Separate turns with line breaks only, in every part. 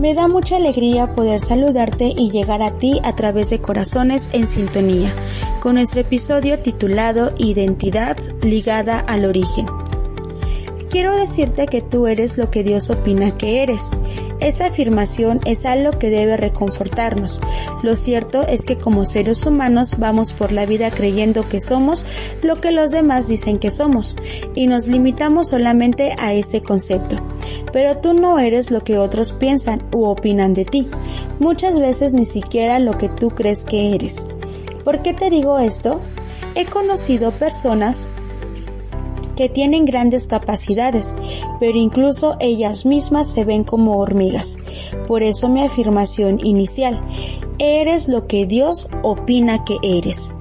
Me da mucha alegría poder saludarte y llegar a ti a través de Corazones en Sintonía, con nuestro episodio titulado Identidad ligada al origen. Quiero decirte que tú eres lo que Dios opina que eres. Esta afirmación es algo que debe reconfortarnos. Lo cierto es que como seres humanos vamos por la vida creyendo que somos lo que los demás dicen que somos y nos limitamos solamente a ese concepto. Pero tú no eres lo que otros piensan u opinan de ti. Muchas veces ni siquiera lo que tú crees que eres. ¿Por qué te digo esto? He conocido personas que tienen grandes capacidades, pero incluso ellas mismas se ven como hormigas. Por eso mi afirmación inicial, eres lo que Dios opina que eres.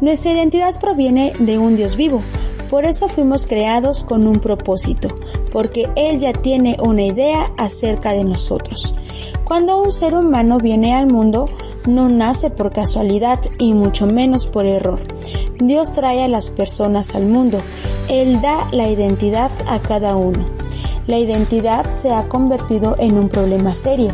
Nuestra identidad proviene de un Dios vivo, por eso fuimos creados con un propósito, porque Él ya tiene una idea acerca de nosotros. Cuando un ser humano viene al mundo, no nace por casualidad y mucho menos por error. Dios trae a las personas al mundo. Él da la identidad a cada uno. La identidad se ha convertido en un problema serio.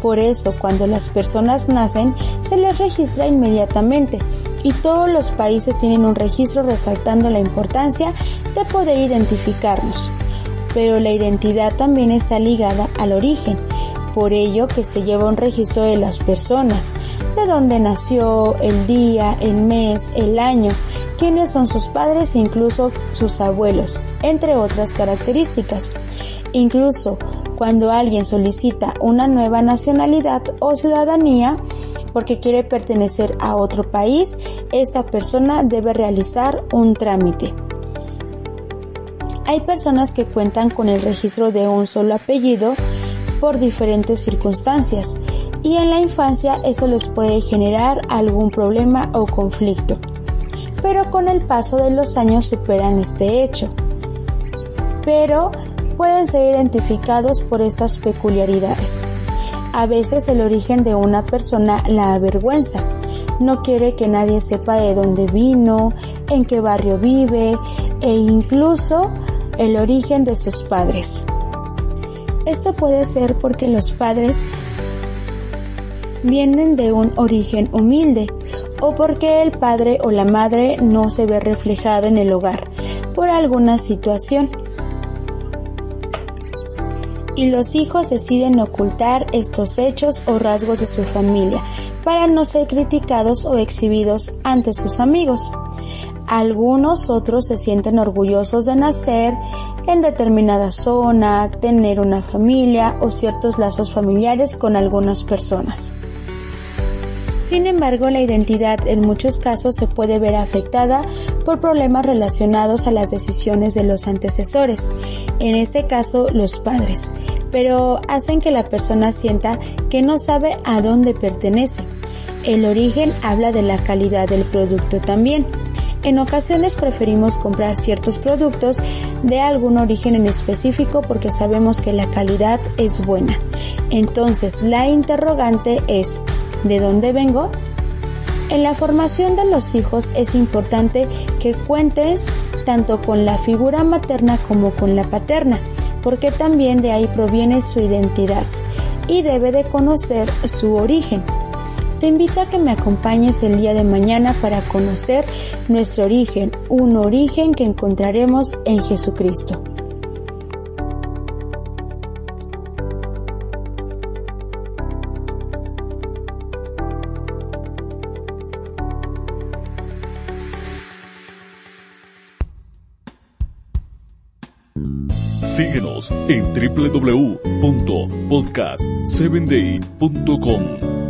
Por eso, cuando las personas nacen, se les registra inmediatamente y todos los países tienen un registro resaltando la importancia de poder identificarnos. Pero la identidad también está ligada al origen por ello que se lleva un registro de las personas, de dónde nació, el día, el mes, el año, quiénes son sus padres e incluso sus abuelos, entre otras características. Incluso cuando alguien solicita una nueva nacionalidad o ciudadanía porque quiere pertenecer a otro país, esta persona debe realizar un trámite. Hay personas que cuentan con el registro de un solo apellido por diferentes circunstancias y en la infancia esto les puede generar algún problema o conflicto. Pero con el paso de los años superan este hecho. Pero pueden ser identificados por estas peculiaridades. A veces el origen de una persona la avergüenza. No quiere que nadie sepa de dónde vino, en qué barrio vive e incluso el origen de sus padres. Esto puede ser porque los padres vienen de un origen humilde o porque el padre o la madre no se ve reflejado en el hogar por alguna situación. Y los hijos deciden ocultar estos hechos o rasgos de su familia para no ser criticados o exhibidos ante sus amigos. Algunos otros se sienten orgullosos de nacer en determinada zona, tener una familia o ciertos lazos familiares con algunas personas. Sin embargo, la identidad en muchos casos se puede ver afectada por problemas relacionados a las decisiones de los antecesores, en este caso los padres, pero hacen que la persona sienta que no sabe a dónde pertenece. El origen habla de la calidad del producto también. En ocasiones preferimos comprar ciertos productos de algún origen en específico porque sabemos que la calidad es buena. Entonces la interrogante es, ¿de dónde vengo? En la formación de los hijos es importante que cuentes tanto con la figura materna como con la paterna, porque también de ahí proviene su identidad y debe de conocer su origen. Te invito a que me acompañes el día de mañana para conocer nuestro origen, un origen que encontraremos en Jesucristo.
Síguenos en www.podcast7day.com.